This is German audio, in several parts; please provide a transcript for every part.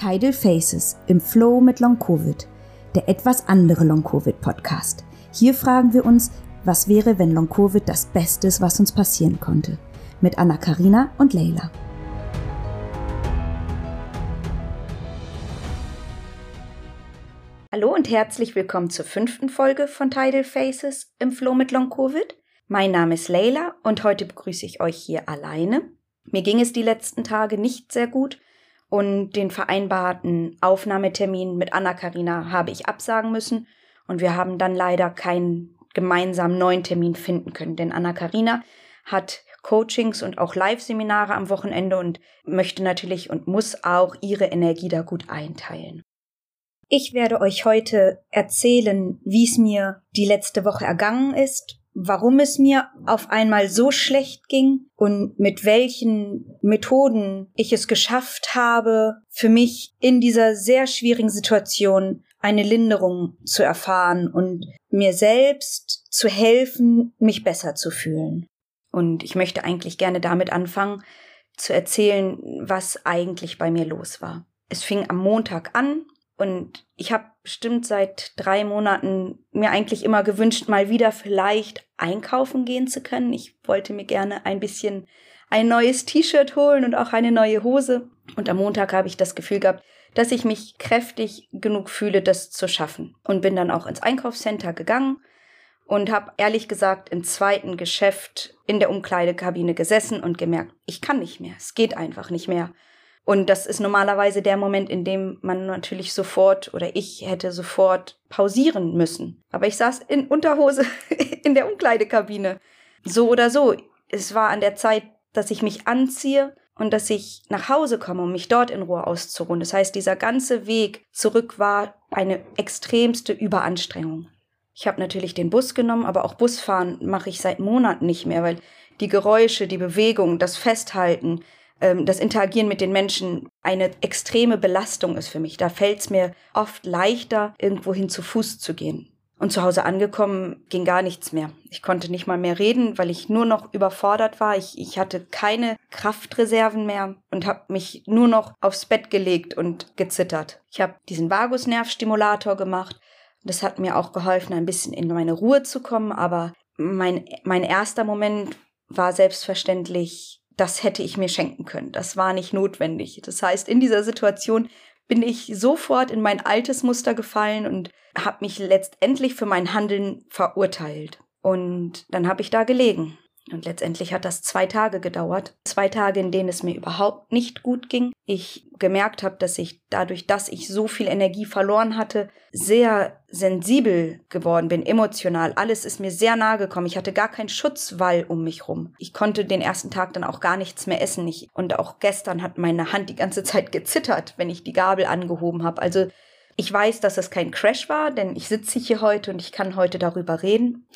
Tidal Faces im Flow mit Long Covid, der etwas andere Long Covid Podcast. Hier fragen wir uns, was wäre, wenn Long Covid das Beste ist, was uns passieren konnte? Mit Anna Karina und Leila. Hallo und herzlich willkommen zur fünften Folge von Tidal Faces im Flow mit Long Covid. Mein Name ist Leila und heute begrüße ich euch hier alleine. Mir ging es die letzten Tage nicht sehr gut und den vereinbarten Aufnahmetermin mit Anna-Karina habe ich absagen müssen. Und wir haben dann leider keinen gemeinsamen neuen Termin finden können, denn Anna-Karina hat Coachings und auch Live-Seminare am Wochenende und möchte natürlich und muss auch ihre Energie da gut einteilen. Ich werde euch heute erzählen, wie es mir die letzte Woche ergangen ist, warum es mir auf einmal so schlecht ging und mit welchen Methoden ich es geschafft habe, für mich in dieser sehr schwierigen Situation eine Linderung zu erfahren und mir selbst zu helfen, mich besser zu fühlen. Und ich möchte eigentlich gerne damit anfangen, zu erzählen, was eigentlich bei mir los war. Es fing am Montag an, und ich habe bestimmt seit drei Monaten mir eigentlich immer gewünscht, mal wieder vielleicht einkaufen gehen zu können. Ich wollte mir gerne ein bisschen ein neues T-Shirt holen und auch eine neue Hose. Und am Montag habe ich das Gefühl gehabt, dass ich mich kräftig genug fühle, das zu schaffen. Und bin dann auch ins Einkaufscenter gegangen und habe ehrlich gesagt im zweiten Geschäft in der Umkleidekabine gesessen und gemerkt, ich kann nicht mehr, es geht einfach nicht mehr. Und das ist normalerweise der Moment, in dem man natürlich sofort oder ich hätte sofort pausieren müssen. Aber ich saß in Unterhose in der Umkleidekabine. So oder so. Es war an der Zeit, dass ich mich anziehe und dass ich nach Hause komme, um mich dort in Ruhe auszuruhen. Das heißt, dieser ganze Weg zurück war eine extremste Überanstrengung. Ich habe natürlich den Bus genommen, aber auch Busfahren mache ich seit Monaten nicht mehr, weil die Geräusche, die Bewegung, das Festhalten, ähm, das Interagieren mit den Menschen eine extreme Belastung ist für mich. Da fällt es mir oft leichter, irgendwohin zu Fuß zu gehen. Und zu Hause angekommen ging gar nichts mehr. Ich konnte nicht mal mehr reden, weil ich nur noch überfordert war. Ich, ich hatte keine Kraftreserven mehr und habe mich nur noch aufs Bett gelegt und gezittert. Ich habe diesen Vagusnervstimulator gemacht. Das hat mir auch geholfen, ein bisschen in meine Ruhe zu kommen. Aber mein, mein erster Moment war selbstverständlich das hätte ich mir schenken können. Das war nicht notwendig. Das heißt, in dieser Situation bin ich sofort in mein altes Muster gefallen und habe mich letztendlich für mein Handeln verurteilt. Und dann habe ich da gelegen und letztendlich hat das zwei Tage gedauert. Zwei Tage, in denen es mir überhaupt nicht gut ging. Ich gemerkt habe, dass ich dadurch, dass ich so viel Energie verloren hatte, sehr sensibel geworden bin, emotional. Alles ist mir sehr nahe gekommen. Ich hatte gar keinen Schutzwall um mich rum. Ich konnte den ersten Tag dann auch gar nichts mehr essen. Ich, und auch gestern hat meine Hand die ganze Zeit gezittert, wenn ich die Gabel angehoben habe. Also ich weiß, dass es kein Crash war, denn ich sitze hier heute und ich kann heute darüber reden.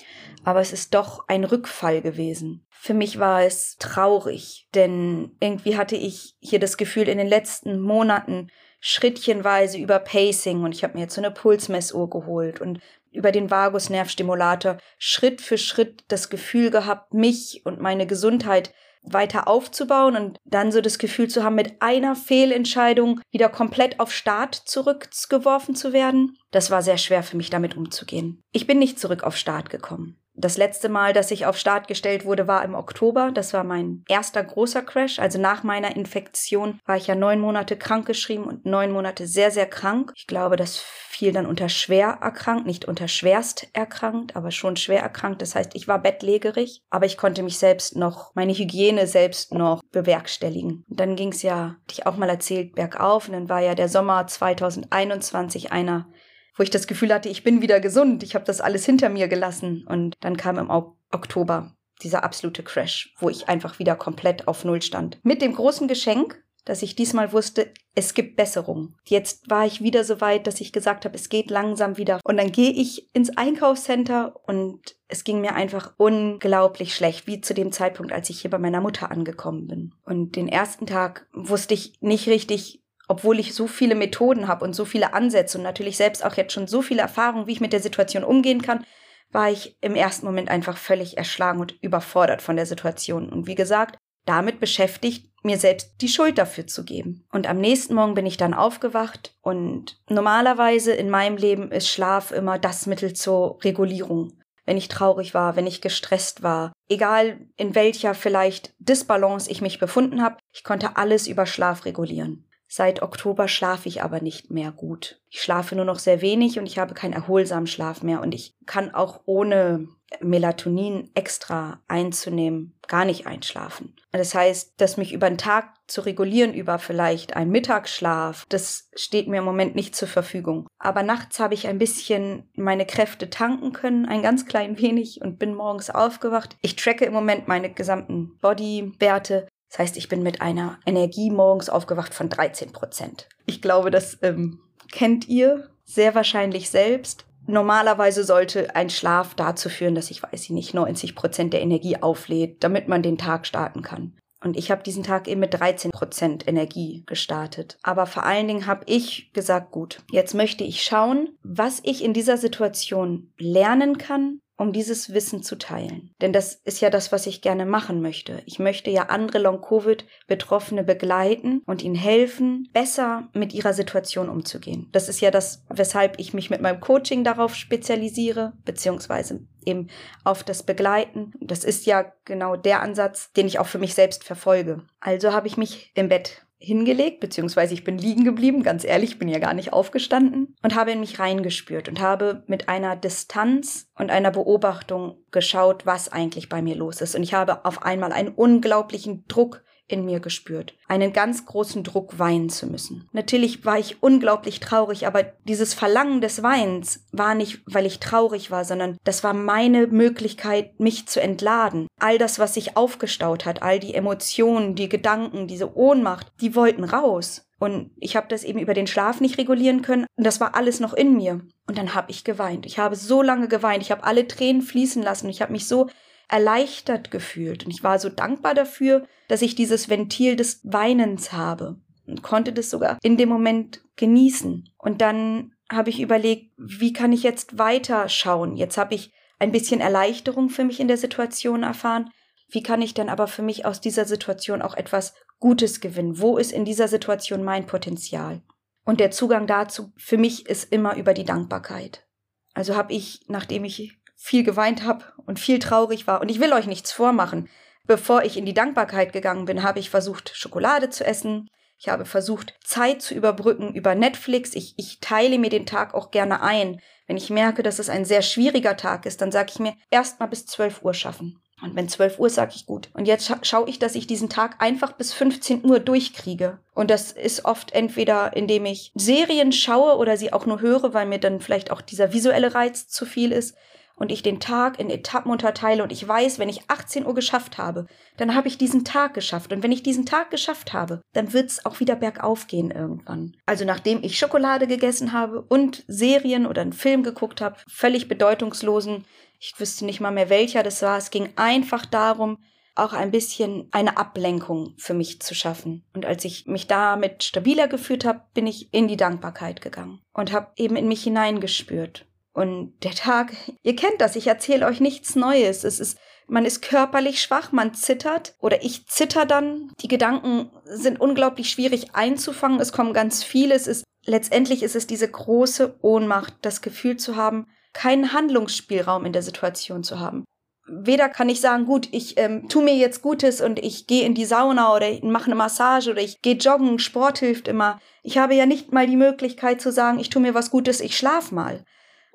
Aber es ist doch ein Rückfall gewesen. Für mich war es traurig, denn irgendwie hatte ich hier das Gefühl, in den letzten Monaten schrittchenweise über Pacing und ich habe mir jetzt so eine Pulsmessuhr geholt und über den Vagusnervstimulator Schritt für Schritt das Gefühl gehabt, mich und meine Gesundheit weiter aufzubauen und dann so das Gefühl zu haben, mit einer Fehlentscheidung wieder komplett auf Start zurückgeworfen zu werden. Das war sehr schwer für mich damit umzugehen. Ich bin nicht zurück auf Start gekommen. Das letzte Mal, dass ich auf Start gestellt wurde, war im Oktober. Das war mein erster großer Crash. Also nach meiner Infektion war ich ja neun Monate krankgeschrieben und neun Monate sehr, sehr krank. Ich glaube, das fiel dann unter schwer erkrankt, nicht unter schwerst erkrankt, aber schon schwer erkrankt. Das heißt, ich war bettlägerig, aber ich konnte mich selbst noch, meine Hygiene selbst noch bewerkstelligen. Und dann ging es ja, hatte ich auch mal erzählt, bergauf. Und dann war ja der Sommer 2021 einer wo ich das Gefühl hatte, ich bin wieder gesund, ich habe das alles hinter mir gelassen. Und dann kam im Oktober dieser absolute Crash, wo ich einfach wieder komplett auf Null stand. Mit dem großen Geschenk, dass ich diesmal wusste, es gibt Besserung. Jetzt war ich wieder so weit, dass ich gesagt habe, es geht langsam wieder. Und dann gehe ich ins Einkaufscenter und es ging mir einfach unglaublich schlecht, wie zu dem Zeitpunkt, als ich hier bei meiner Mutter angekommen bin. Und den ersten Tag wusste ich nicht richtig, obwohl ich so viele Methoden habe und so viele Ansätze und natürlich selbst auch jetzt schon so viele Erfahrungen, wie ich mit der Situation umgehen kann, war ich im ersten Moment einfach völlig erschlagen und überfordert von der Situation. Und wie gesagt, damit beschäftigt, mir selbst die Schuld dafür zu geben. Und am nächsten Morgen bin ich dann aufgewacht und normalerweise in meinem Leben ist Schlaf immer das Mittel zur Regulierung. Wenn ich traurig war, wenn ich gestresst war, egal in welcher vielleicht Disbalance ich mich befunden habe, ich konnte alles über Schlaf regulieren. Seit Oktober schlafe ich aber nicht mehr gut. Ich schlafe nur noch sehr wenig und ich habe keinen erholsamen Schlaf mehr und ich kann auch ohne Melatonin extra einzunehmen gar nicht einschlafen. Das heißt, dass mich über den Tag zu regulieren über vielleicht einen Mittagsschlaf, das steht mir im Moment nicht zur Verfügung. Aber nachts habe ich ein bisschen meine Kräfte tanken können, ein ganz klein wenig und bin morgens aufgewacht. Ich tracke im Moment meine gesamten Bodywerte das heißt, ich bin mit einer Energie morgens aufgewacht von 13 Prozent. Ich glaube, das ähm, kennt ihr sehr wahrscheinlich selbst. Normalerweise sollte ein Schlaf dazu führen, dass ich, weiß ich nicht, 90 Prozent der Energie auflädt, damit man den Tag starten kann. Und ich habe diesen Tag eben mit 13 Prozent Energie gestartet. Aber vor allen Dingen habe ich gesagt, gut, jetzt möchte ich schauen, was ich in dieser Situation lernen kann, um dieses Wissen zu teilen. Denn das ist ja das, was ich gerne machen möchte. Ich möchte ja andere Long-Covid-Betroffene begleiten und ihnen helfen, besser mit ihrer Situation umzugehen. Das ist ja das, weshalb ich mich mit meinem Coaching darauf spezialisiere, beziehungsweise eben auf das Begleiten. Das ist ja genau der Ansatz, den ich auch für mich selbst verfolge. Also habe ich mich im Bett hingelegt, beziehungsweise ich bin liegen geblieben, ganz ehrlich, bin ja gar nicht aufgestanden und habe in mich reingespürt und habe mit einer Distanz und einer Beobachtung geschaut, was eigentlich bei mir los ist. Und ich habe auf einmal einen unglaublichen Druck in mir gespürt. Einen ganz großen Druck, weinen zu müssen. Natürlich war ich unglaublich traurig, aber dieses Verlangen des Weinens war nicht, weil ich traurig war, sondern das war meine Möglichkeit, mich zu entladen. All das, was sich aufgestaut hat, all die Emotionen, die Gedanken, diese Ohnmacht, die wollten raus. Und ich habe das eben über den Schlaf nicht regulieren können. Und das war alles noch in mir. Und dann habe ich geweint. Ich habe so lange geweint. Ich habe alle Tränen fließen lassen. Ich habe mich so erleichtert gefühlt. Und ich war so dankbar dafür, dass ich dieses Ventil des Weinens habe und konnte das sogar in dem Moment genießen. Und dann habe ich überlegt, wie kann ich jetzt weiter schauen? Jetzt habe ich ein bisschen Erleichterung für mich in der Situation erfahren. Wie kann ich denn aber für mich aus dieser Situation auch etwas Gutes gewinnen? Wo ist in dieser Situation mein Potenzial? Und der Zugang dazu für mich ist immer über die Dankbarkeit. Also habe ich, nachdem ich viel geweint habe und viel traurig war. Und ich will euch nichts vormachen. Bevor ich in die Dankbarkeit gegangen bin, habe ich versucht, Schokolade zu essen. Ich habe versucht, Zeit zu überbrücken über Netflix. Ich, ich teile mir den Tag auch gerne ein. Wenn ich merke, dass es ein sehr schwieriger Tag ist, dann sage ich mir, erst mal bis 12 Uhr schaffen. Und wenn 12 Uhr, sage ich gut. Und jetzt scha schaue ich, dass ich diesen Tag einfach bis 15 Uhr durchkriege. Und das ist oft entweder, indem ich Serien schaue oder sie auch nur höre, weil mir dann vielleicht auch dieser visuelle Reiz zu viel ist und ich den Tag in Etappen unterteile und ich weiß, wenn ich 18 Uhr geschafft habe, dann habe ich diesen Tag geschafft. Und wenn ich diesen Tag geschafft habe, dann wird es auch wieder bergauf gehen irgendwann. Also nachdem ich Schokolade gegessen habe und Serien oder einen Film geguckt habe, völlig bedeutungslosen, ich wüsste nicht mal mehr welcher das war, es ging einfach darum, auch ein bisschen eine Ablenkung für mich zu schaffen. Und als ich mich damit stabiler gefühlt habe, bin ich in die Dankbarkeit gegangen und habe eben in mich hineingespürt und der Tag, ihr kennt das, ich erzähle euch nichts Neues. Es ist, man ist körperlich schwach, man zittert oder ich zitter dann. Die Gedanken sind unglaublich schwierig einzufangen. Es kommen ganz viele. Es ist, letztendlich ist es diese große Ohnmacht, das Gefühl zu haben, keinen Handlungsspielraum in der Situation zu haben. Weder kann ich sagen, gut, ich ähm, tu mir jetzt Gutes und ich gehe in die Sauna oder ich mache eine Massage oder ich gehe joggen, Sport hilft immer. Ich habe ja nicht mal die Möglichkeit zu sagen, ich tu mir was Gutes, ich schlaf mal.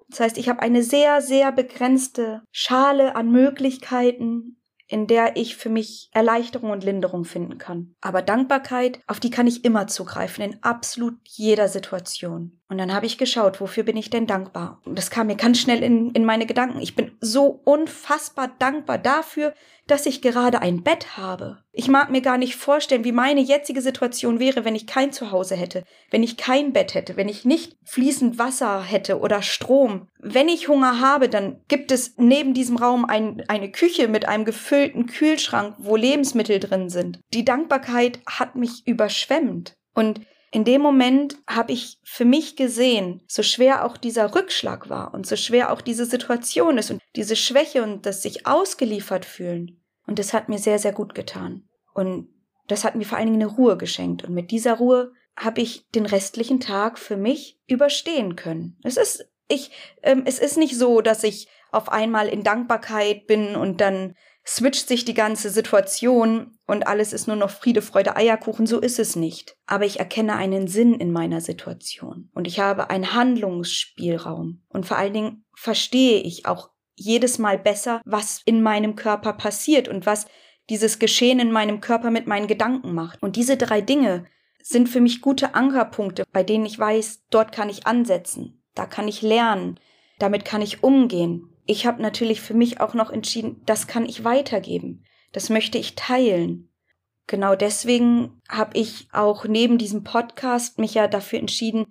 Das heißt, ich habe eine sehr, sehr begrenzte Schale an Möglichkeiten, in der ich für mich Erleichterung und Linderung finden kann. Aber Dankbarkeit, auf die kann ich immer zugreifen, in absolut jeder Situation. Und dann habe ich geschaut, wofür bin ich denn dankbar? Und das kam mir ganz schnell in, in meine Gedanken. Ich bin so unfassbar dankbar dafür, dass ich gerade ein Bett habe. Ich mag mir gar nicht vorstellen, wie meine jetzige Situation wäre, wenn ich kein Zuhause hätte, wenn ich kein Bett hätte, wenn ich nicht fließend Wasser hätte oder Strom. Wenn ich Hunger habe, dann gibt es neben diesem Raum ein, eine Küche mit einem gefüllten Kühlschrank, wo Lebensmittel drin sind. Die Dankbarkeit hat mich überschwemmt. Und in dem Moment habe ich für mich gesehen, so schwer auch dieser Rückschlag war und so schwer auch diese Situation ist und diese Schwäche und das sich ausgeliefert fühlen. Und es hat mir sehr, sehr gut getan. Und das hat mir vor allen Dingen eine Ruhe geschenkt. Und mit dieser Ruhe habe ich den restlichen Tag für mich überstehen können. Es ist, ich, ähm, es ist nicht so, dass ich auf einmal in Dankbarkeit bin und dann switcht sich die ganze Situation und alles ist nur noch Friede, Freude, Eierkuchen. So ist es nicht. Aber ich erkenne einen Sinn in meiner Situation und ich habe einen Handlungsspielraum und vor allen Dingen verstehe ich auch jedes Mal besser, was in meinem Körper passiert und was dieses Geschehen in meinem Körper mit meinen Gedanken macht. Und diese drei Dinge sind für mich gute Ankerpunkte, bei denen ich weiß, dort kann ich ansetzen, da kann ich lernen, damit kann ich umgehen. Ich habe natürlich für mich auch noch entschieden, das kann ich weitergeben, das möchte ich teilen. Genau deswegen habe ich auch neben diesem Podcast mich ja dafür entschieden,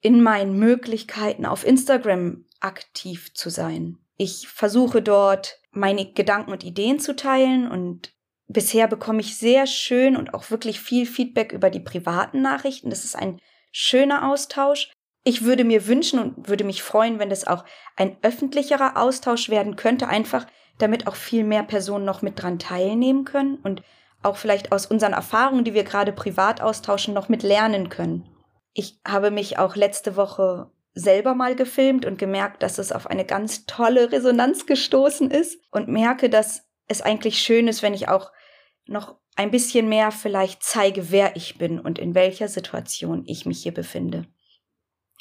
in meinen Möglichkeiten auf Instagram aktiv zu sein. Ich versuche dort meine Gedanken und Ideen zu teilen und bisher bekomme ich sehr schön und auch wirklich viel Feedback über die privaten Nachrichten. Das ist ein schöner Austausch. Ich würde mir wünschen und würde mich freuen, wenn das auch ein öffentlicherer Austausch werden könnte, einfach damit auch viel mehr Personen noch mit dran teilnehmen können und auch vielleicht aus unseren Erfahrungen, die wir gerade privat austauschen, noch mit lernen können. Ich habe mich auch letzte Woche selber mal gefilmt und gemerkt, dass es auf eine ganz tolle Resonanz gestoßen ist und merke, dass es eigentlich schön ist, wenn ich auch noch ein bisschen mehr vielleicht zeige, wer ich bin und in welcher Situation ich mich hier befinde.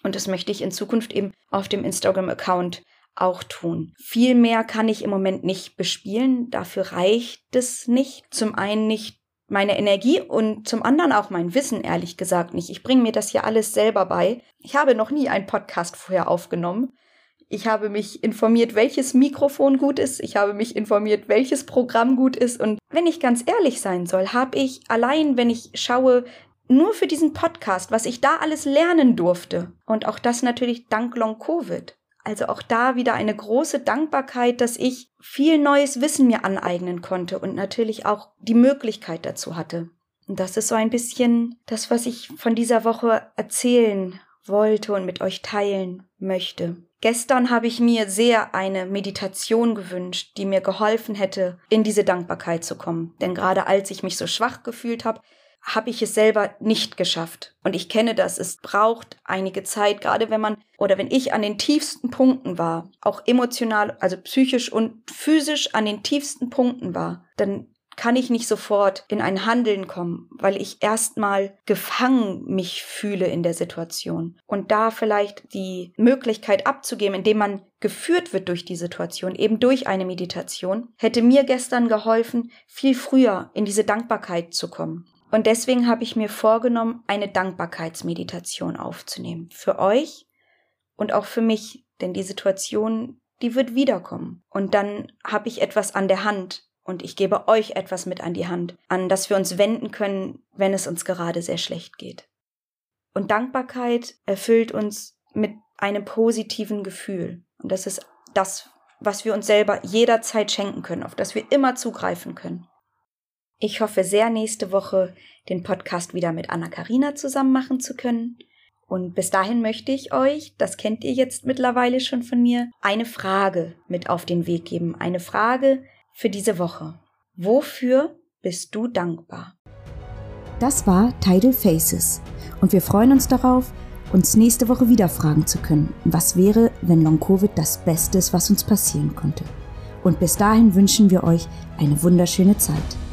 Und das möchte ich in Zukunft eben auf dem Instagram-Account auch tun. Viel mehr kann ich im Moment nicht bespielen. Dafür reicht es nicht. Zum einen nicht meine Energie und zum anderen auch mein Wissen, ehrlich gesagt nicht. Ich bringe mir das hier alles selber bei. Ich habe noch nie einen Podcast vorher aufgenommen. Ich habe mich informiert, welches Mikrofon gut ist. Ich habe mich informiert, welches Programm gut ist. Und wenn ich ganz ehrlich sein soll, habe ich allein, wenn ich schaue, nur für diesen Podcast, was ich da alles lernen durfte. Und auch das natürlich dank Long Covid. Also auch da wieder eine große Dankbarkeit, dass ich viel neues Wissen mir aneignen konnte und natürlich auch die Möglichkeit dazu hatte. Und das ist so ein bisschen das, was ich von dieser Woche erzählen wollte und mit euch teilen möchte. Gestern habe ich mir sehr eine Meditation gewünscht, die mir geholfen hätte, in diese Dankbarkeit zu kommen. Denn gerade als ich mich so schwach gefühlt habe, habe ich es selber nicht geschafft. Und ich kenne das. Es braucht einige Zeit, gerade wenn man oder wenn ich an den tiefsten Punkten war, auch emotional, also psychisch und physisch an den tiefsten Punkten war, dann kann ich nicht sofort in ein Handeln kommen, weil ich erstmal gefangen mich fühle in der Situation. Und da vielleicht die Möglichkeit abzugeben, indem man geführt wird durch die Situation, eben durch eine Meditation, hätte mir gestern geholfen, viel früher in diese Dankbarkeit zu kommen. Und deswegen habe ich mir vorgenommen, eine Dankbarkeitsmeditation aufzunehmen. Für euch und auch für mich. Denn die Situation, die wird wiederkommen. Und dann habe ich etwas an der Hand. Und ich gebe euch etwas mit an die Hand, an das wir uns wenden können, wenn es uns gerade sehr schlecht geht. Und Dankbarkeit erfüllt uns mit einem positiven Gefühl. Und das ist das, was wir uns selber jederzeit schenken können, auf das wir immer zugreifen können. Ich hoffe sehr, nächste Woche den Podcast wieder mit Anna-Karina zusammen machen zu können. Und bis dahin möchte ich euch, das kennt ihr jetzt mittlerweile schon von mir, eine Frage mit auf den Weg geben. Eine Frage für diese Woche. Wofür bist du dankbar? Das war Tidal Faces. Und wir freuen uns darauf, uns nächste Woche wieder fragen zu können, was wäre, wenn Long Covid das Beste ist, was uns passieren konnte. Und bis dahin wünschen wir euch eine wunderschöne Zeit.